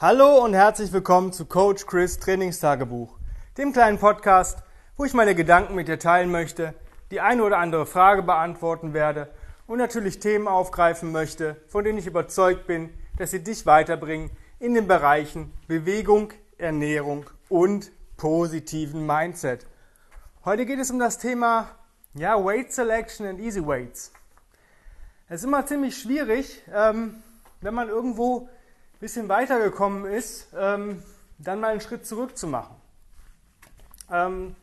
Hallo und herzlich willkommen zu Coach Chris Trainingstagebuch, dem kleinen Podcast, wo ich meine Gedanken mit dir teilen möchte, die eine oder andere Frage beantworten werde und natürlich Themen aufgreifen möchte, von denen ich überzeugt bin, dass sie dich weiterbringen in den Bereichen Bewegung, Ernährung und positiven Mindset. Heute geht es um das Thema ja, Weight Selection and Easy Weights. Es ist immer ziemlich schwierig, ähm, wenn man irgendwo bisschen weitergekommen ist, ähm, dann mal einen Schritt zurück zu machen. Ähm,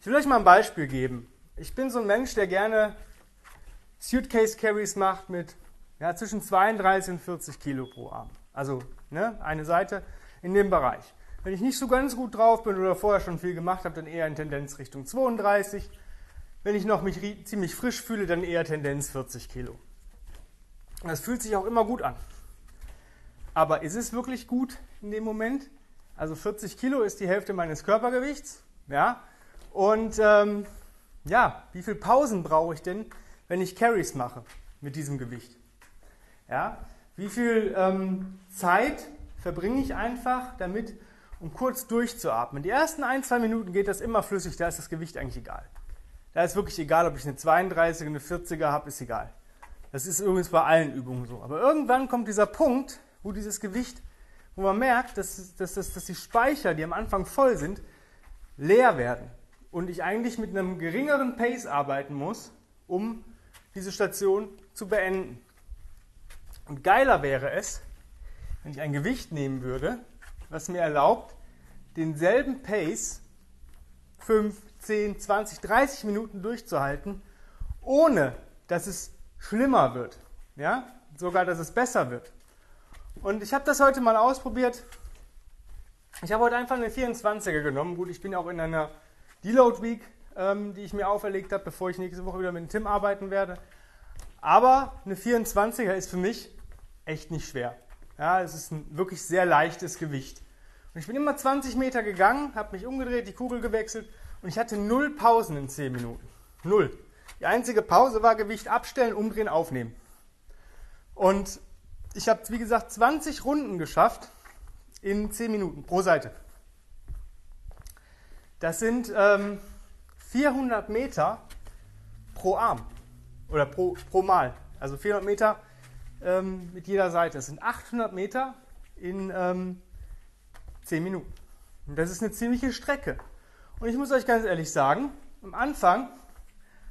ich will euch mal ein Beispiel geben. Ich bin so ein Mensch, der gerne Suitcase Carries macht mit ja, zwischen 32 und 40 Kilo pro Arm. Also ne, eine Seite in dem Bereich. Wenn ich nicht so ganz gut drauf bin oder vorher schon viel gemacht habe, dann eher in Tendenz Richtung 32. Wenn ich noch mich ziemlich frisch fühle, dann eher Tendenz 40 Kilo. Das fühlt sich auch immer gut an. Aber ist es wirklich gut in dem Moment? Also 40 Kilo ist die Hälfte meines Körpergewichts. Ja? Und ähm, ja, wie viele Pausen brauche ich denn, wenn ich Carries mache mit diesem Gewicht? Ja? Wie viel ähm, Zeit verbringe ich einfach damit, um kurz durchzuatmen? Die ersten ein, zwei Minuten geht das immer flüssig, da ist das Gewicht eigentlich egal. Da ist wirklich egal, ob ich eine 32er, eine 40er habe, ist egal. Das ist übrigens bei allen Übungen so. Aber irgendwann kommt dieser Punkt, wo dieses Gewicht, wo man merkt, dass, dass, dass, dass die Speicher, die am Anfang voll sind, leer werden. Und ich eigentlich mit einem geringeren Pace arbeiten muss, um diese Station zu beenden. Und geiler wäre es, wenn ich ein Gewicht nehmen würde, was mir erlaubt, denselben Pace 5, 10, 20, 30 Minuten durchzuhalten, ohne dass es schlimmer wird. Ja? Sogar, dass es besser wird. Und ich habe das heute mal ausprobiert. Ich habe heute einfach eine 24er genommen. Gut, ich bin auch in einer Deload Week, ähm, die ich mir auferlegt habe, bevor ich nächste Woche wieder mit dem Tim arbeiten werde. Aber eine 24er ist für mich echt nicht schwer. Ja, es ist ein wirklich sehr leichtes Gewicht. Und ich bin immer 20 Meter gegangen, habe mich umgedreht, die Kugel gewechselt und ich hatte null Pausen in 10 Minuten. Null. Die einzige Pause war Gewicht abstellen, umdrehen, aufnehmen. Und ich habe, wie gesagt, 20 Runden geschafft in 10 Minuten pro Seite. Das sind ähm, 400 Meter pro Arm oder pro, pro Mal. Also 400 Meter ähm, mit jeder Seite. Das sind 800 Meter in ähm, 10 Minuten. Und das ist eine ziemliche Strecke. Und ich muss euch ganz ehrlich sagen, am Anfang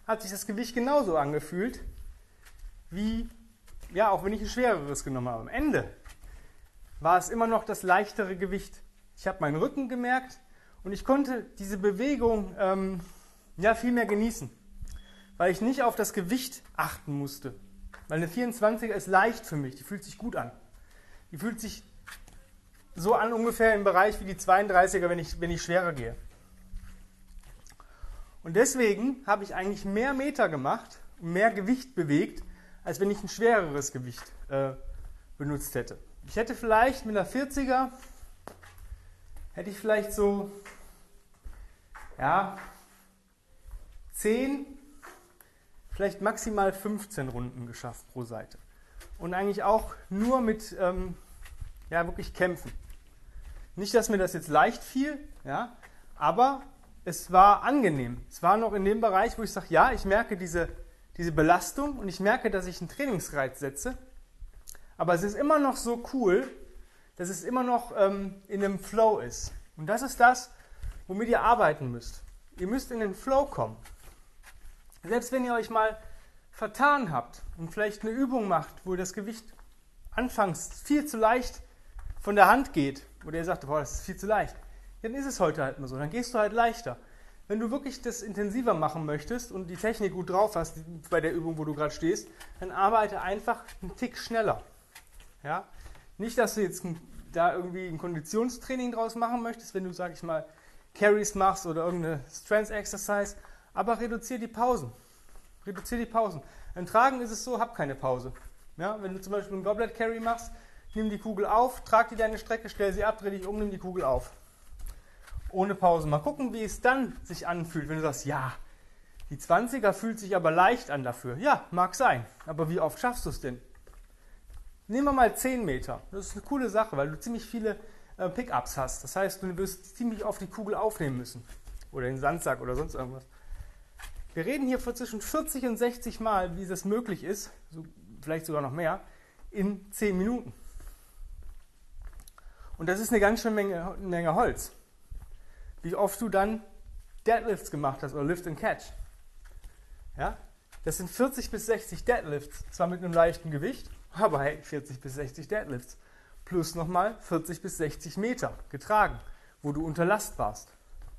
hat sich das Gewicht genauso angefühlt wie ja, auch wenn ich ein schwereres genommen habe. Am Ende war es immer noch das leichtere Gewicht. Ich habe meinen Rücken gemerkt und ich konnte diese Bewegung ähm, ja, viel mehr genießen, weil ich nicht auf das Gewicht achten musste. Weil eine 24er ist leicht für mich, die fühlt sich gut an. Die fühlt sich so an ungefähr im Bereich wie die 32er, wenn ich, wenn ich schwerer gehe. Und deswegen habe ich eigentlich mehr Meter gemacht mehr Gewicht bewegt, als wenn ich ein schwereres Gewicht äh, benutzt hätte. Ich hätte vielleicht mit einer 40er, hätte ich vielleicht so, ja, 10, vielleicht maximal 15 Runden geschafft pro Seite. Und eigentlich auch nur mit, ähm, ja, wirklich kämpfen. Nicht, dass mir das jetzt leicht fiel, ja, aber es war angenehm. Es war noch in dem Bereich, wo ich sage, ja, ich merke diese diese Belastung und ich merke, dass ich einen Trainingsreiz setze. Aber es ist immer noch so cool, dass es immer noch ähm, in einem Flow ist. Und das ist das, womit ihr arbeiten müsst. Ihr müsst in den Flow kommen. Selbst wenn ihr euch mal vertan habt und vielleicht eine Übung macht, wo das Gewicht anfangs viel zu leicht von der Hand geht, oder ihr sagt, boah, das ist viel zu leicht, dann ist es heute halt mal so. Dann gehst du halt leichter. Wenn du wirklich das intensiver machen möchtest und die Technik gut drauf hast bei der Übung, wo du gerade stehst, dann arbeite einfach einen Tick schneller. Ja? Nicht, dass du jetzt da irgendwie ein Konditionstraining draus machen möchtest, wenn du, sag ich mal, Carries machst oder irgendeine Strength Exercise, aber reduziere die Pausen. Reduziere die Pausen. Beim Tragen ist es so, hab keine Pause. Ja? Wenn du zum Beispiel einen Goblet Carry machst, nimm die Kugel auf, trag die deine Strecke, stell sie ab, dreh dich um, nimm die Kugel auf ohne Pause. Mal gucken, wie es dann sich anfühlt, wenn du sagst, ja, die 20er fühlt sich aber leicht an dafür. Ja, mag sein. Aber wie oft schaffst du es denn? Nehmen wir mal 10 Meter. Das ist eine coole Sache, weil du ziemlich viele äh, Pickups hast. Das heißt, du wirst ziemlich oft die Kugel aufnehmen müssen. Oder den Sandsack oder sonst irgendwas. Wir reden hier von zwischen 40 und 60 Mal, wie das möglich ist, so, vielleicht sogar noch mehr, in 10 Minuten. Und das ist eine ganz schöne Menge, Menge Holz. Wie oft du dann Deadlifts gemacht hast oder Lift and Catch. Ja? Das sind 40 bis 60 Deadlifts, zwar mit einem leichten Gewicht, aber hey, 40 bis 60 Deadlifts. Plus nochmal 40 bis 60 Meter getragen, wo du unter Last warst.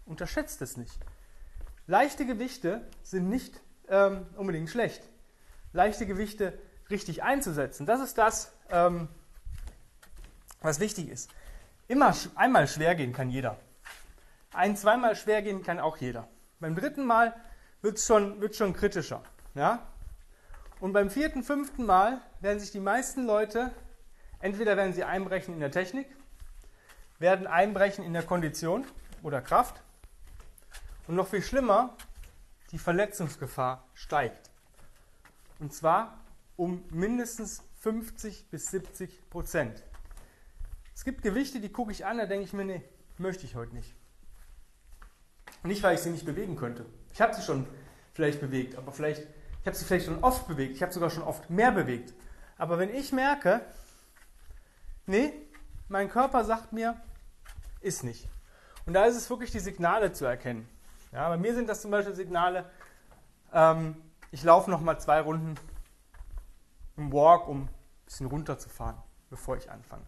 Unterschätzt es nicht. Leichte Gewichte sind nicht ähm, unbedingt schlecht. Leichte Gewichte richtig einzusetzen, das ist das, ähm, was wichtig ist. Immer einmal schwer gehen kann jeder. Ein, zweimal schwer gehen kann auch jeder. Beim dritten Mal wird es schon, wird's schon kritischer. Ja? Und beim vierten, fünften Mal werden sich die meisten Leute, entweder werden sie einbrechen in der Technik, werden einbrechen in der Kondition oder Kraft. Und noch viel schlimmer, die Verletzungsgefahr steigt. Und zwar um mindestens 50 bis 70 Prozent. Es gibt Gewichte, die gucke ich an, da denke ich mir, nee, möchte ich heute nicht. Nicht, weil ich sie nicht bewegen könnte. Ich habe sie schon vielleicht bewegt, aber vielleicht, ich habe sie vielleicht schon oft bewegt, ich habe sogar schon oft mehr bewegt. Aber wenn ich merke, nee, mein Körper sagt mir, ist nicht. Und da ist es wirklich die Signale zu erkennen. Ja, bei mir sind das zum Beispiel Signale, ähm, ich laufe nochmal zwei Runden im Walk, um ein bisschen runterzufahren, bevor ich anfange.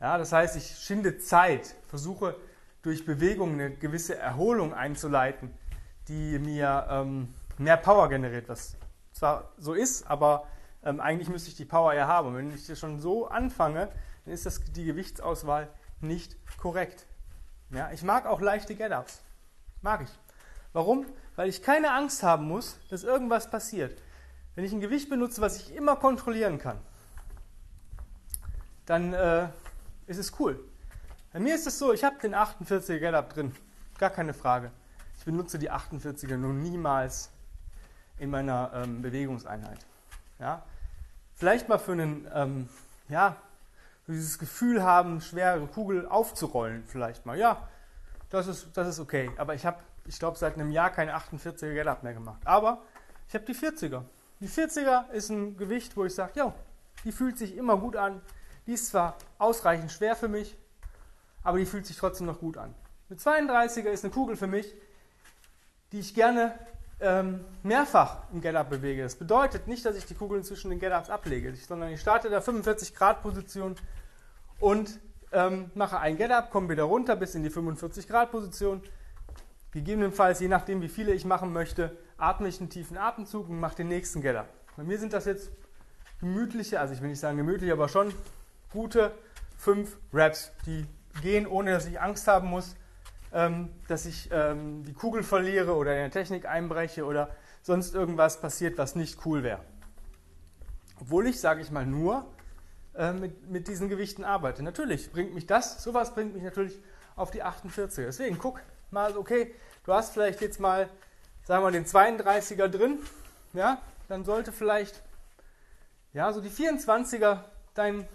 Ja, das heißt, ich schinde Zeit, versuche durch Bewegung eine gewisse Erholung einzuleiten, die mir ähm, mehr Power generiert, was zwar so ist, aber ähm, eigentlich müsste ich die Power ja haben. Und wenn ich das schon so anfange, dann ist das, die Gewichtsauswahl nicht korrekt. Ja, ich mag auch leichte Get-Ups. Mag ich. Warum? Weil ich keine Angst haben muss, dass irgendwas passiert. Wenn ich ein Gewicht benutze, was ich immer kontrollieren kann, dann äh, ist es cool. Bei mir ist es so, ich habe den 48er Get-Up drin. Gar keine Frage. Ich benutze die 48er nur niemals in meiner ähm, Bewegungseinheit. Ja? Vielleicht mal für einen, ähm, ja, für dieses Gefühl haben, schwere Kugel aufzurollen, vielleicht mal. Ja, das ist, das ist okay. Aber ich habe, ich glaube, seit einem Jahr keine 48er Get-Up mehr gemacht. Aber ich habe die 40er. Die 40er ist ein Gewicht, wo ich sage, ja, die fühlt sich immer gut an. Die ist zwar ausreichend schwer für mich, aber die fühlt sich trotzdem noch gut an. Eine 32er ist eine Kugel für mich, die ich gerne ähm, mehrfach im Get-Up bewege. Das bedeutet nicht, dass ich die Kugeln zwischen den Get-Ups ablege, sondern ich starte der 45 Grad Position und ähm, mache ein Get-Up, komme wieder runter bis in die 45 Grad Position. Gegebenenfalls, je nachdem wie viele ich machen möchte, atme ich einen tiefen Atemzug und mache den nächsten Get-Up. Bei mir sind das jetzt gemütliche, also ich will nicht sagen gemütlich, aber schon gute fünf Reps, die gehen, ohne dass ich Angst haben muss, ähm, dass ich ähm, die Kugel verliere oder in der Technik einbreche oder sonst irgendwas passiert, was nicht cool wäre. Obwohl ich, sage ich mal, nur äh, mit, mit diesen Gewichten arbeite. Natürlich bringt mich das, sowas bringt mich natürlich auf die 48. Deswegen guck mal, okay, du hast vielleicht jetzt mal, sagen wir, den 32er drin, ja, dann sollte vielleicht, ja, so die 24er dein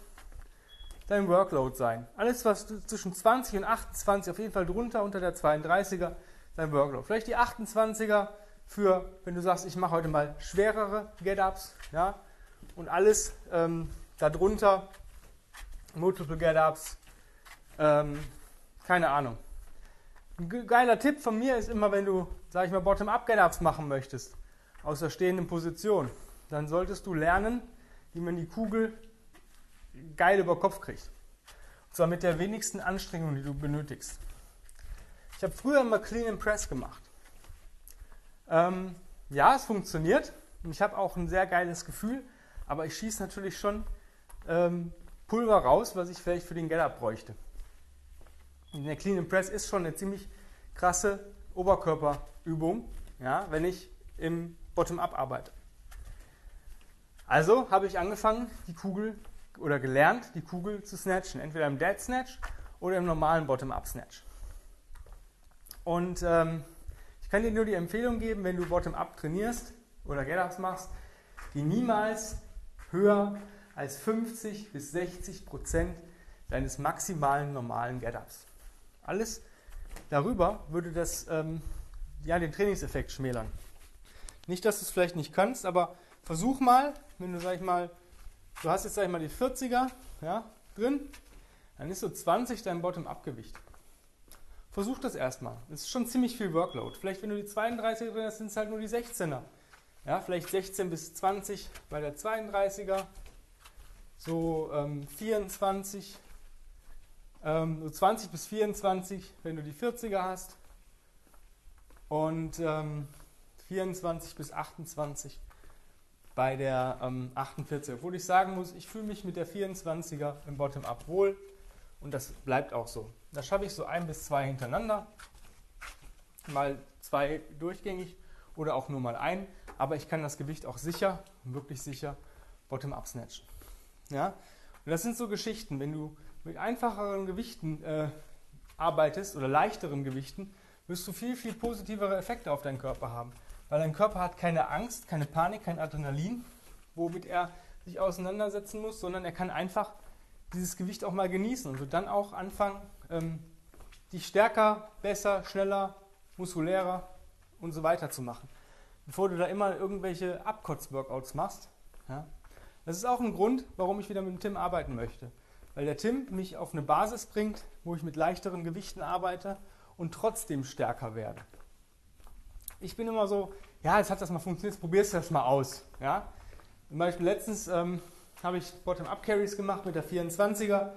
dein Workload sein. Alles, was zwischen 20 und 28, auf jeden Fall drunter unter der 32er, dein Workload. Vielleicht die 28er für, wenn du sagst, ich mache heute mal schwerere Get-Ups, ja, und alles ähm, darunter, Multiple Get-Ups, ähm, keine Ahnung. Ein geiler Tipp von mir ist immer, wenn du, sag ich mal, Bottom-Up Get-Ups machen möchtest, aus der stehenden Position, dann solltest du lernen, wie man die Kugel geil über Kopf kriegt. Und zwar mit der wenigsten Anstrengung, die du benötigst. Ich habe früher immer Clean and Press gemacht. Ähm, ja, es funktioniert und ich habe auch ein sehr geiles Gefühl, aber ich schieße natürlich schon ähm, Pulver raus, was ich vielleicht für den Get-Up bräuchte. Und der Clean and Press ist schon eine ziemlich krasse Oberkörperübung, ja, wenn ich im Bottom-Up arbeite. Also habe ich angefangen, die Kugel oder gelernt, die Kugel zu snatchen. Entweder im Dead Snatch oder im normalen Bottom-Up Snatch. Und ähm, ich kann dir nur die Empfehlung geben, wenn du Bottom-Up trainierst oder Get-Ups machst, die niemals höher als 50 bis 60 Prozent deines maximalen normalen Get-Ups. Alles darüber würde das ähm, ja, den Trainingseffekt schmälern. Nicht, dass du es vielleicht nicht kannst, aber versuch mal, wenn du, sag ich mal, du hast jetzt, sag ich mal, die 40er ja, drin, dann ist so 20 dein Bottom-Up-Gewicht. Versuch das erstmal. Das ist schon ziemlich viel Workload. Vielleicht, wenn du die 32er drin hast, sind es halt nur die 16er. Ja, vielleicht 16 bis 20 bei der 32er, so ähm, 24, ähm, so 20 bis 24, wenn du die 40er hast und ähm, 24 bis 28 bei der ähm, 48. Obwohl ich sagen muss, ich fühle mich mit der 24er im Bottom-up wohl und das bleibt auch so. Da schaffe ich so ein bis zwei hintereinander, mal zwei durchgängig oder auch nur mal ein, aber ich kann das Gewicht auch sicher, wirklich sicher, Bottom-up snatchen. Ja? Und das sind so Geschichten, wenn du mit einfacheren Gewichten äh, arbeitest oder leichteren Gewichten, wirst du viel, viel positivere Effekte auf deinen Körper haben. Weil dein Körper hat keine Angst, keine Panik, kein Adrenalin, womit er sich auseinandersetzen muss, sondern er kann einfach dieses Gewicht auch mal genießen und wird dann auch anfangen, ähm, dich stärker, besser, schneller, muskulärer und so weiter zu machen. Bevor du da immer irgendwelche Abkotz-Workouts machst. Ja? Das ist auch ein Grund, warum ich wieder mit dem Tim arbeiten möchte. Weil der Tim mich auf eine Basis bringt, wo ich mit leichteren Gewichten arbeite und trotzdem stärker werde. Ich bin immer so, ja, jetzt hat das mal funktioniert, probierst du das mal aus. Ja? Zum Beispiel letztens ähm, habe ich Bottom-Up-Carries gemacht mit der 24er,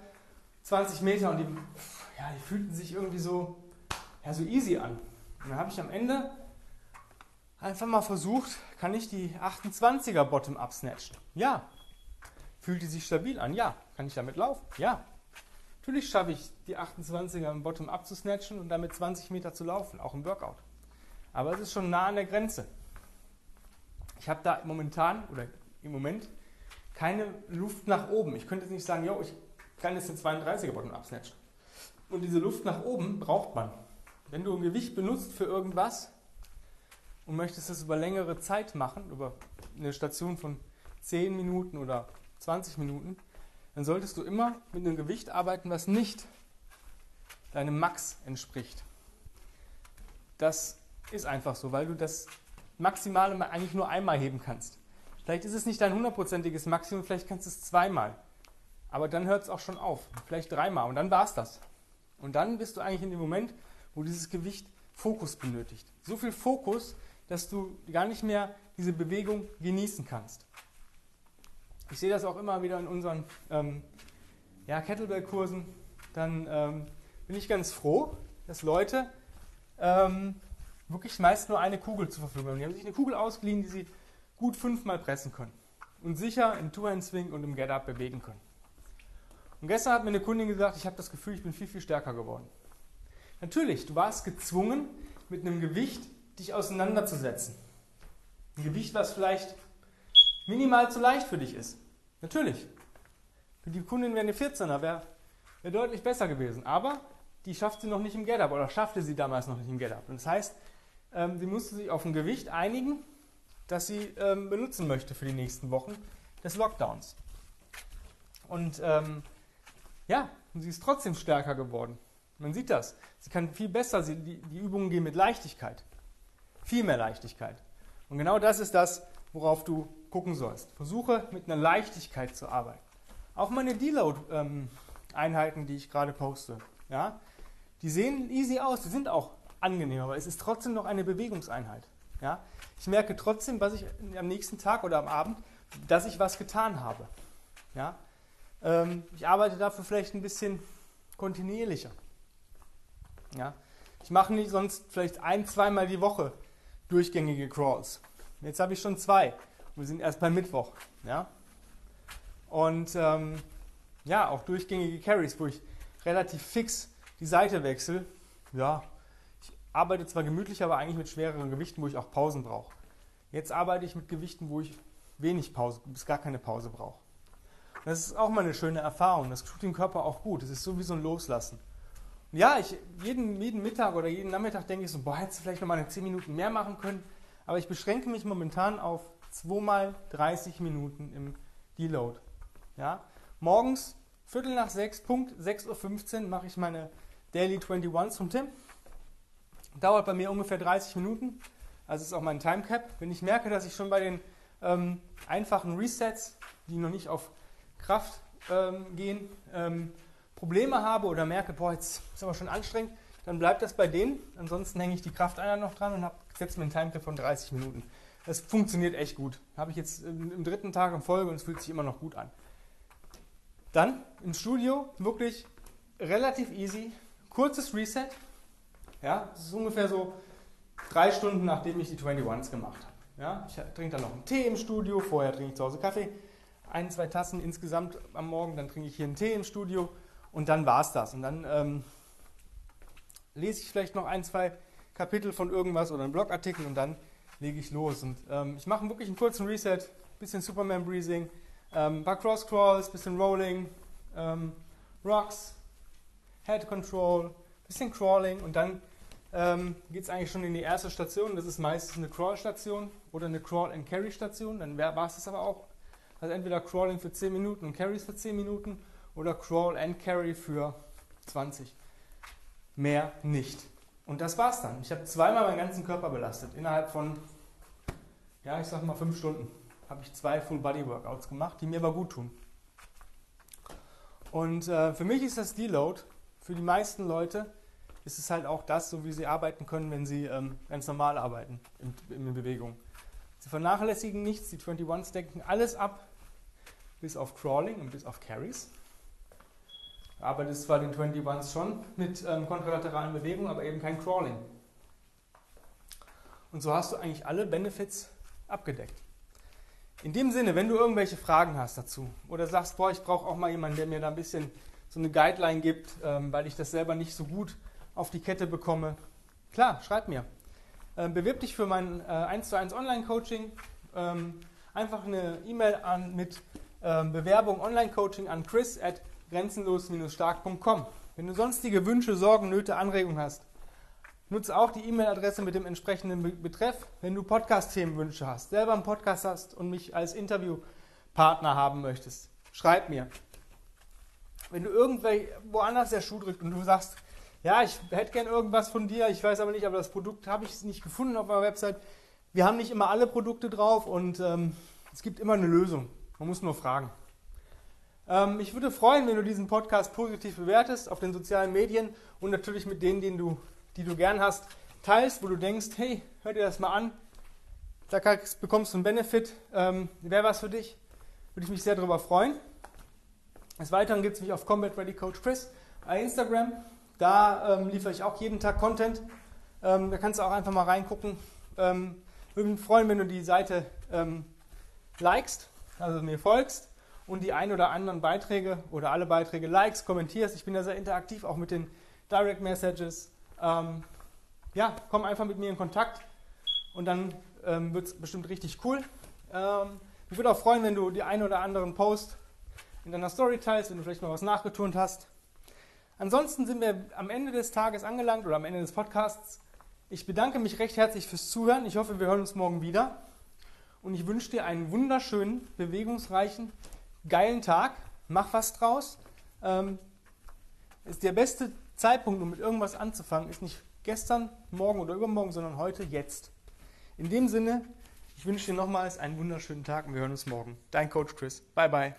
20 Meter und die, ja, die fühlten sich irgendwie so, ja, so easy an. Und dann habe ich am Ende einfach mal versucht, kann ich die 28er Bottom-Up snatchen? Ja. Fühlt die sich stabil an? Ja. Kann ich damit laufen? Ja. Natürlich schaffe ich die 28er im Bottom-Up zu snatchen und damit 20 Meter zu laufen, auch im Workout. Aber es ist schon nah an der Grenze. Ich habe da momentan oder im Moment keine Luft nach oben. Ich könnte jetzt nicht sagen, yo, ich kann jetzt den 32er Bottom-Up snatchen. Und diese Luft nach oben braucht man. Wenn du ein Gewicht benutzt für irgendwas und möchtest es über längere Zeit machen, über eine Station von 10 Minuten oder 20 Minuten, dann solltest du immer mit einem Gewicht arbeiten, was nicht deinem Max entspricht. Das ist einfach so, weil du das Maximale eigentlich nur einmal heben kannst. Vielleicht ist es nicht dein hundertprozentiges Maximum, vielleicht kannst du es zweimal. Aber dann hört es auch schon auf. Vielleicht dreimal und dann war es das. Und dann bist du eigentlich in dem Moment, wo dieses Gewicht Fokus benötigt. So viel Fokus, dass du gar nicht mehr diese Bewegung genießen kannst. Ich sehe das auch immer wieder in unseren ähm, ja, Kettlebell-Kursen. Dann ähm, bin ich ganz froh, dass Leute ähm, wirklich meist nur eine Kugel zur Verfügung haben. Die haben sich eine Kugel ausgeliehen, die sie gut fünfmal pressen können und sicher im Two-Hand-Swing und im Get-Up bewegen können. Und gestern hat mir eine Kundin gesagt, ich habe das Gefühl, ich bin viel, viel stärker geworden. Natürlich, du warst gezwungen, mit einem Gewicht dich auseinanderzusetzen. Ein Gewicht, was vielleicht minimal zu leicht für dich ist. Natürlich. Für die Kundin wäre eine 14er, wäre wär deutlich besser gewesen. Aber die schafft sie noch nicht im Get-Up oder schaffte sie damals noch nicht im Get-Up. Und das heißt, sie musste sich auf ein Gewicht einigen, das sie ähm, benutzen möchte für die nächsten Wochen des Lockdowns. Und ähm, ja, sie ist trotzdem stärker geworden. Man sieht das. Sie kann viel besser, sie, die, die Übungen gehen mit Leichtigkeit. Viel mehr Leichtigkeit. Und genau das ist das, worauf du gucken sollst. Versuche mit einer Leichtigkeit zu arbeiten. Auch meine Deload-Einheiten, die ich gerade poste, ja, die sehen easy aus, die sind auch angenehm, aber es ist trotzdem noch eine Bewegungseinheit. Ja. Ich merke trotzdem, was ich am nächsten Tag oder am Abend, dass ich was getan habe. Ja. Ähm, ich arbeite dafür vielleicht ein bisschen kontinuierlicher. Ja. Ich mache nicht sonst vielleicht ein, zweimal die Woche durchgängige Crawls. Jetzt habe ich schon zwei. Wir sind erst beim Mittwoch. Ja? Und ähm, ja, auch durchgängige Carries, wo ich relativ fix die Seite wechsle. Ja, arbeite zwar gemütlich, aber eigentlich mit schwereren Gewichten, wo ich auch Pausen brauche. Jetzt arbeite ich mit Gewichten, wo ich wenig Pause, bis gar keine Pause brauche. Das ist auch mal eine schöne Erfahrung. Das tut dem Körper auch gut. Das ist so wie so ein Loslassen. Und ja, ich, jeden, jeden Mittag oder jeden Nachmittag denke ich so, boah, hättest du vielleicht noch mal eine 10 Minuten mehr machen können. Aber ich beschränke mich momentan auf zweimal 30 Minuten im Deload. Ja? Morgens, Viertel nach sechs, Punkt 6.15 Uhr mache ich meine Daily 21s von Tim. Dauert bei mir ungefähr 30 Minuten. Also ist auch mein Timecap. Wenn ich merke, dass ich schon bei den ähm, einfachen Resets, die noch nicht auf Kraft ähm, gehen, ähm, Probleme habe oder merke, boah, jetzt ist aber schon anstrengend, dann bleibt das bei denen. Ansonsten hänge ich die Krafteinheit noch dran und setze mir einen Timecap von 30 Minuten. Das funktioniert echt gut. Habe ich jetzt im dritten Tag in Folge und es fühlt sich immer noch gut an. Dann im Studio wirklich relativ easy, kurzes Reset. Ja, das ist ungefähr so drei Stunden, nachdem ich die 21s gemacht habe. Ja, ich trinke dann noch einen Tee im Studio, vorher trinke ich zu Hause Kaffee, ein, zwei Tassen insgesamt am Morgen, dann trinke ich hier einen Tee im Studio und dann war es das. Und dann ähm, lese ich vielleicht noch ein, zwei Kapitel von irgendwas oder einen Blogartikel und dann lege ich los. Und ähm, ich mache wirklich einen kurzen Reset, bisschen Superman Breathing, ähm, ein paar Cross Crawls, bisschen Rolling, ähm, Rocks, Head Control, bisschen Crawling und dann ähm, geht es eigentlich schon in die erste Station. Das ist meistens eine Crawl-Station oder eine Crawl-and-Carry-Station. Dann war es das aber auch. Also entweder Crawling für 10 Minuten und Carries für 10 Minuten oder Crawl and Carry für 20. Mehr nicht. Und das war's dann. Ich habe zweimal meinen ganzen Körper belastet. Innerhalb von, ja, ich sag mal fünf Stunden habe ich zwei Full-Body-Workouts gemacht, die mir aber gut tun. Und äh, für mich ist das Deload, für die meisten Leute ist es halt auch das, so wie sie arbeiten können, wenn sie ähm, ganz normal arbeiten in, in Bewegung. Sie vernachlässigen nichts, die 21s decken alles ab, bis auf Crawling und bis auf Carries. Arbeitet zwar den 21s schon mit ähm, kontralateralen Bewegungen, aber eben kein Crawling. Und so hast du eigentlich alle Benefits abgedeckt. In dem Sinne, wenn du irgendwelche Fragen hast dazu oder sagst, boah, ich brauche auch mal jemanden, der mir da ein bisschen so eine Guideline gibt, ähm, weil ich das selber nicht so gut auf die Kette bekomme, klar, schreib mir. Ähm, bewirb dich für mein äh, 1 zu 1 Online-Coaching. Ähm, einfach eine E-Mail an mit ähm, Bewerbung Online-Coaching an chris at grenzenlos-stark.com. Wenn du sonstige Wünsche, Sorgen, Nöte, Anregungen hast, Nutze auch die E-Mail-Adresse mit dem entsprechenden Betreff. Wenn du Podcast-Themenwünsche hast, selber einen Podcast hast und mich als Interviewpartner haben möchtest, schreib mir. Wenn du irgendwo woanders der Schuh drückt und du sagst, ja, ich hätte gern irgendwas von dir, ich weiß aber nicht, aber das Produkt habe ich nicht gefunden auf meiner Website. Wir haben nicht immer alle Produkte drauf und ähm, es gibt immer eine Lösung. Man muss nur fragen. Ähm, ich würde freuen, wenn du diesen Podcast positiv bewertest auf den sozialen Medien und natürlich mit denen, denen du die du gern hast, teilst, wo du denkst, hey, hör dir das mal an, da bekommst du einen Benefit, ähm, wäre was für dich, würde ich mich sehr darüber freuen. Des Weiteren gibt es mich auf Combat Ready Coach Chris bei Instagram. Da ähm, liefere ich auch jeden Tag Content. Ähm, da kannst du auch einfach mal reingucken. Ähm, würde mich freuen, wenn du die Seite ähm, likest, also mir folgst und die ein oder anderen Beiträge oder alle Beiträge likes, kommentierst. Ich bin da sehr interaktiv, auch mit den Direct Messages. Ähm, ja, komm einfach mit mir in Kontakt und dann ähm, wird es bestimmt richtig cool. Ähm, ich würde auch freuen, wenn du die einen oder anderen Post in deiner Story teilst, wenn du vielleicht mal was nachgeturnt hast. Ansonsten sind wir am Ende des Tages angelangt oder am Ende des Podcasts. Ich bedanke mich recht herzlich fürs Zuhören. Ich hoffe, wir hören uns morgen wieder. Und ich wünsche dir einen wunderschönen, bewegungsreichen, geilen Tag. Mach was draus. Ähm, ist der beste Zeitpunkt, um mit irgendwas anzufangen, ist nicht gestern, morgen oder übermorgen, sondern heute, jetzt. In dem Sinne, ich wünsche dir nochmals einen wunderschönen Tag und wir hören uns morgen. Dein Coach Chris. Bye, bye.